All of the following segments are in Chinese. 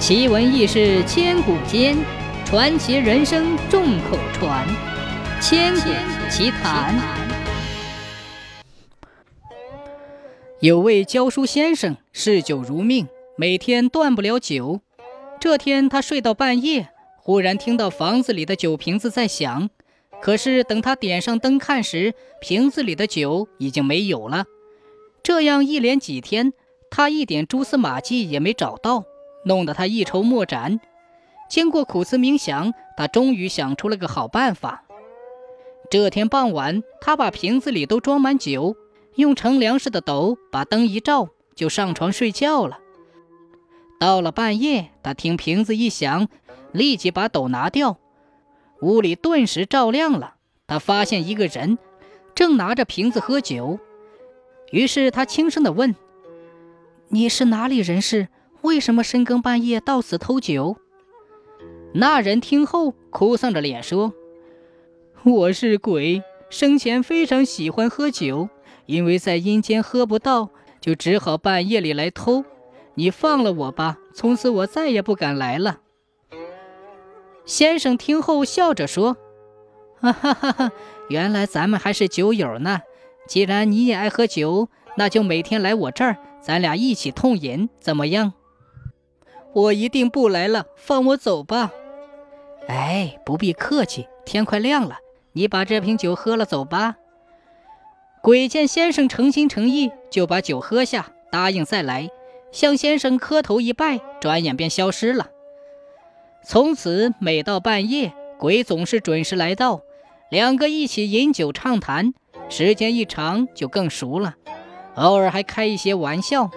奇闻异事千古间，传奇人生众口传。千古奇谈。有位教书先生嗜酒如命，每天断不了酒。这天他睡到半夜，忽然听到房子里的酒瓶子在响。可是等他点上灯看时，瓶子里的酒已经没有了。这样一连几天，他一点蛛丝马迹也没找到。弄得他一筹莫展。经过苦思冥想，他终于想出了个好办法。这天傍晚，他把瓶子里都装满酒，用盛粮食的斗把灯一照，就上床睡觉了。到了半夜，他听瓶子一响，立即把斗拿掉，屋里顿时照亮了。他发现一个人正拿着瓶子喝酒，于是他轻声地问：“你是哪里人士？”为什么深更半夜到此偷酒？那人听后哭丧着脸说：“我是鬼，生前非常喜欢喝酒，因为在阴间喝不到，就只好半夜里来偷。你放了我吧，从此我再也不敢来了。”先生听后笑着说：“哈哈哈哈，原来咱们还是酒友呢。既然你也爱喝酒，那就每天来我这儿，咱俩一起痛饮，怎么样？”我一定不来了，放我走吧。哎，不必客气，天快亮了，你把这瓶酒喝了走吧。鬼见先生诚心诚意，就把酒喝下，答应再来，向先生磕头一拜，转眼便消失了。从此每到半夜，鬼总是准时来到，两个一起饮酒畅谈，时间一长就更熟了，偶尔还开一些玩笑，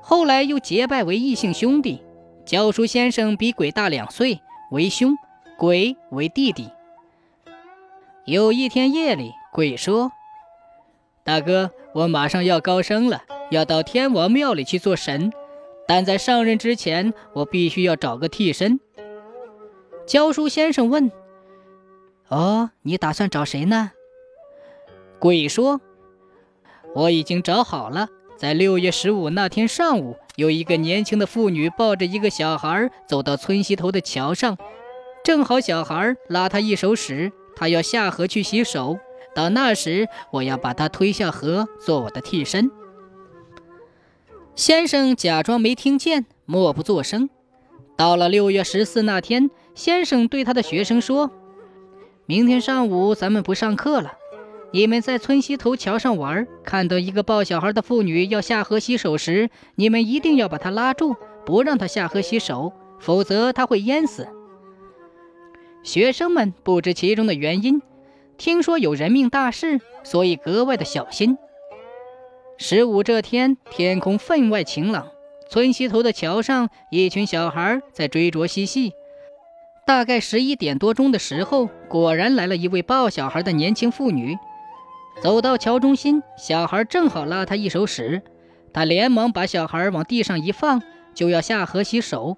后来又结拜为异姓兄弟。教书先生比鬼大两岁，为兄；鬼为弟弟。有一天夜里，鬼说：“大哥，我马上要高升了，要到天王庙里去做神，但在上任之前，我必须要找个替身。”教书先生问：“哦，你打算找谁呢？”鬼说：“我已经找好了，在六月十五那天上午。”有一个年轻的妇女抱着一个小孩走到村西头的桥上，正好小孩拉她一手屎，她要下河去洗手。到那时，我要把她推下河做我的替身。先生假装没听见，默不作声。到了六月十四那天，先生对他的学生说：“明天上午咱们不上课了。”你们在村西头桥上玩，看到一个抱小孩的妇女要下河洗手时，你们一定要把她拉住，不让她下河洗手，否则她会淹死。学生们不知其中的原因，听说有人命大事，所以格外的小心。十五这天，天空分外晴朗，村西头的桥上，一群小孩在追逐嬉戏。大概十一点多钟的时候，果然来了一位抱小孩的年轻妇女。走到桥中心，小孩正好拉他一手屎，他连忙把小孩往地上一放，就要下河洗手。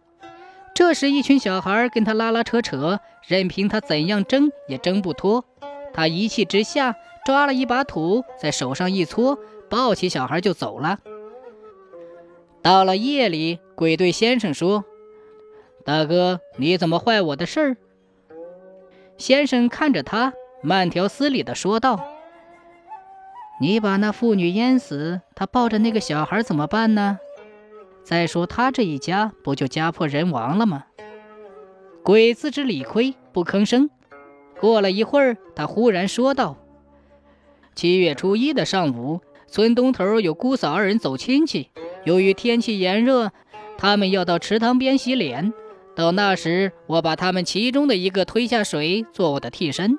这时，一群小孩跟他拉拉扯扯，任凭他怎样挣也挣不脱。他一气之下，抓了一把土，在手上一搓，抱起小孩就走了。到了夜里，鬼对先生说：“大哥，你怎么坏我的事儿？”先生看着他，慢条斯理地说道。你把那妇女淹死，她抱着那个小孩怎么办呢？再说他这一家不就家破人亡了吗？鬼自知理亏，不吭声。过了一会儿，他忽然说道：“七月初一的上午，村东头有姑嫂二人走亲戚，由于天气炎热，他们要到池塘边洗脸。到那时，我把他们其中的一个推下水，做我的替身。”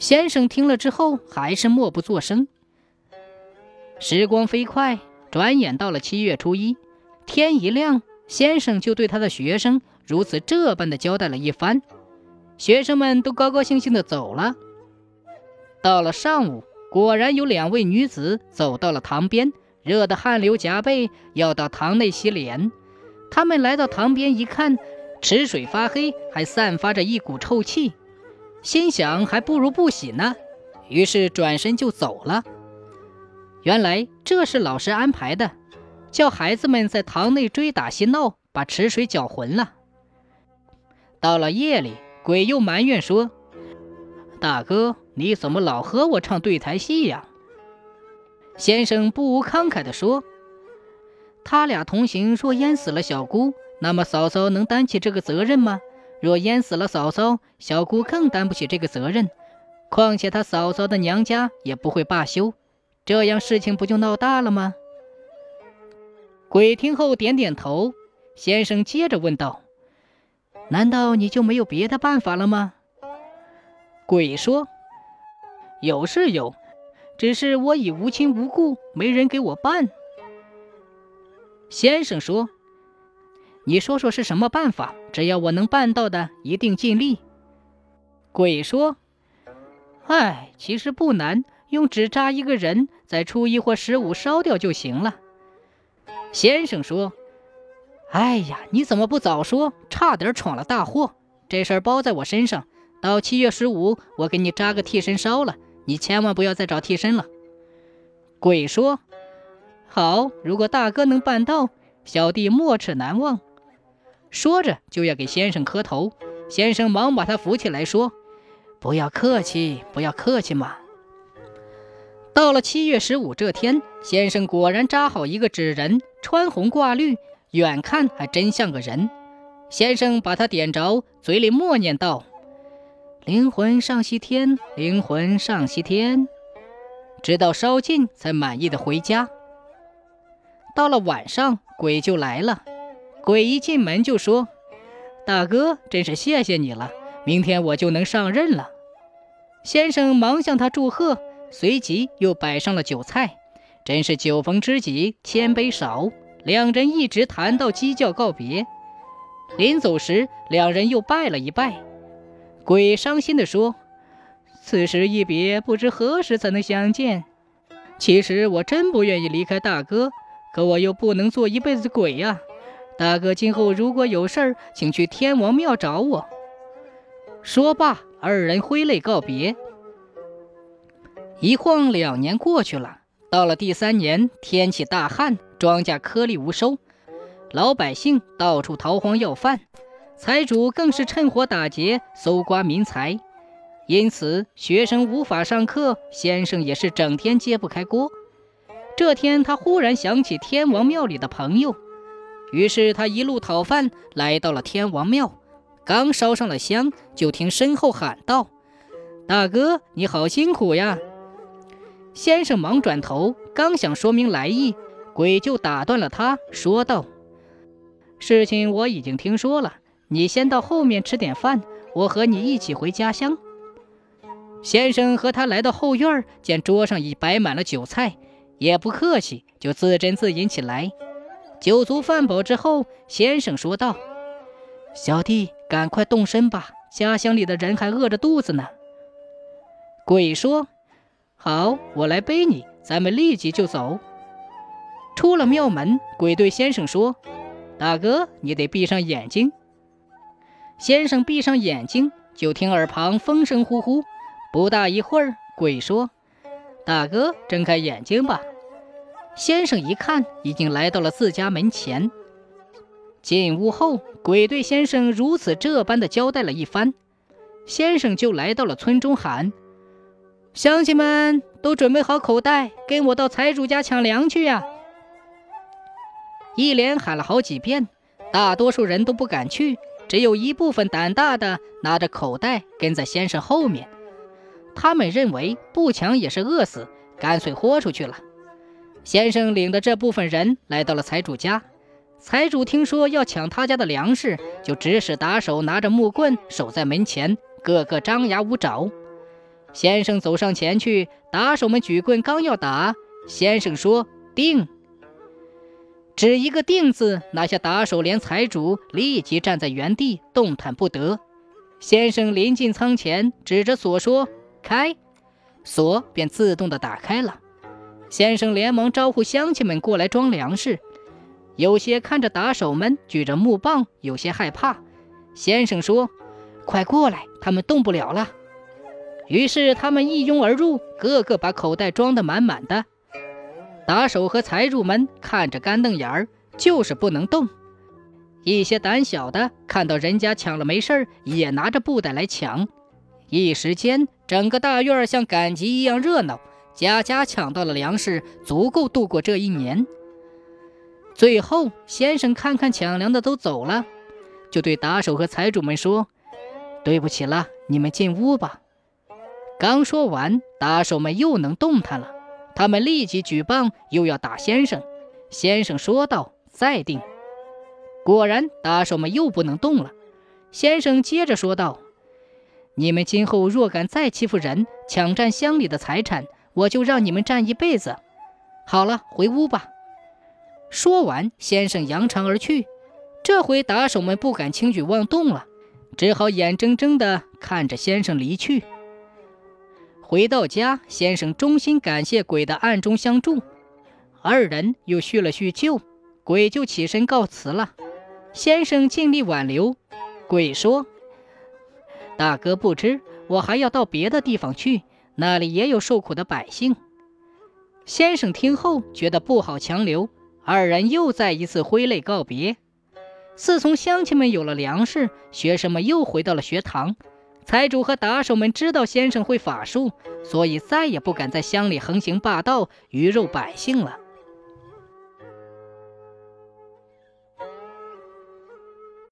先生听了之后，还是默不作声。时光飞快，转眼到了七月初一，天一亮，先生就对他的学生如此这般的交代了一番。学生们都高高兴兴的走了。到了上午，果然有两位女子走到了塘边，热得汗流浃背，要到塘内洗脸。他们来到塘边一看，池水发黑，还散发着一股臭气。心想还不如不洗呢，于是转身就走了。原来这是老师安排的。叫孩子们在堂内追打嬉闹，把池水搅浑了。到了夜里，鬼又埋怨说：“大哥，你怎么老和我唱对台戏呀？”先生不无慷慨地说：“他俩同行，若淹死了小姑，那么嫂嫂能担起这个责任吗？若淹死了嫂嫂，小姑更担不起这个责任。况且他嫂嫂的娘家也不会罢休，这样事情不就闹大了吗？”鬼听后点点头。先生接着问道。难道你就没有别的办法了吗？鬼说：“有是有，只是我已无亲无故，没人给我办。”先生说：“你说说是什么办法？只要我能办到的，一定尽力。”鬼说：“哎，其实不难，用纸扎一个人，在初一或十五烧掉就行了。”先生说。哎呀，你怎么不早说？差点闯了大祸。这事儿包在我身上。到七月十五，我给你扎个替身烧了。你千万不要再找替身了。鬼说：“好，如果大哥能办到，小弟没齿难忘。”说着就要给先生磕头。先生忙把他扶起来，说：“不要客气，不要客气嘛。”到了七月十五这天，先生果然扎好一个纸人，穿红挂绿。远看还真像个人，先生把他点着，嘴里默念道：“灵魂上西天，灵魂上西天。”直到烧尽，才满意的回家。到了晚上，鬼就来了。鬼一进门就说：“大哥，真是谢谢你了，明天我就能上任了。”先生忙向他祝贺，随即又摆上了酒菜，真是酒逢知己千杯少。两人一直谈到鸡叫告别，临走时，两人又拜了一拜。鬼伤心地说：“此时一别，不知何时才能相见。其实我真不愿意离开大哥，可我又不能做一辈子鬼呀。大哥，今后如果有事儿，请去天王庙找我。”说罢，二人挥泪告别。一晃两年过去了，到了第三年，天气大旱。庄稼颗粒无收，老百姓到处逃荒要饭，财主更是趁火打劫，搜刮民财。因此，学生无法上课，先生也是整天揭不开锅。这天，他忽然想起天王庙里的朋友，于是他一路讨饭，来到了天王庙。刚烧上了香，就听身后喊道：“大哥，你好辛苦呀！”先生忙转头，刚想说明来意。鬼就打断了他，说道：“事情我已经听说了，你先到后面吃点饭，我和你一起回家乡。”先生和他来到后院，见桌上已摆满了酒菜，也不客气，就自斟自饮起来。酒足饭饱之后，先生说道：“小弟，赶快动身吧，家乡里的人还饿着肚子呢。”鬼说：“好，我来背你，咱们立即就走。”出了庙门，鬼对先生说：“大哥，你得闭上眼睛。”先生闭上眼睛，就听耳旁风声呼呼。不大一会儿，鬼说：“大哥，睁开眼睛吧。”先生一看，已经来到了自家门前。进屋后，鬼对先生如此这般的交代了一番，先生就来到了村中，喊：“乡亲们都准备好口袋，跟我到财主家抢粮去呀！”一连喊了好几遍，大多数人都不敢去，只有一部分胆大的拿着口袋跟在先生后面。他们认为不抢也是饿死，干脆豁出去了。先生领着这部分人来到了财主家，财主听说要抢他家的粮食，就指使打手拿着木棍守在门前，个个张牙舞爪。先生走上前去，打手们举棍刚要打，先生说：“定。”只一个“定”字，拿下打手，连财主立即站在原地，动弹不得。先生临近仓前，指着锁说：“开！”锁便自动的打开了。先生连忙招呼乡亲们过来装粮食。有些看着打手们举着木棒，有些害怕。先生说：“快过来，他们动不了了。”于是他们一拥而入，个个把口袋装得满满的。打手和财主们看着干瞪眼儿，就是不能动。一些胆小的看到人家抢了没事儿，也拿着布袋来抢。一时间，整个大院像赶集一样热闹，家家抢到了粮食，足够度过这一年。最后，先生看看抢粮的都走了，就对打手和财主们说：“对不起了，你们进屋吧。”刚说完，打手们又能动弹了，他们立即举棒，又要打先生。先生说道：“再定。”果然，打手们又不能动了。先生接着说道：“你们今后若敢再欺负人，抢占乡里的财产，我就让你们站一辈子。好了，回屋吧。”说完，先生扬长而去。这回打手们不敢轻举妄动了，只好眼睁睁地看着先生离去。回到家，先生衷心感谢鬼的暗中相助，二人又叙了叙旧，鬼就起身告辞了。先生尽力挽留，鬼说：“大哥不知，我还要到别的地方去，那里也有受苦的百姓。”先生听后觉得不好强留，二人又再一次挥泪告别。自从乡亲们有了粮食，学生们又回到了学堂。财主和打手们知道先生会法术，所以再也不敢在乡里横行霸道、鱼肉百姓了。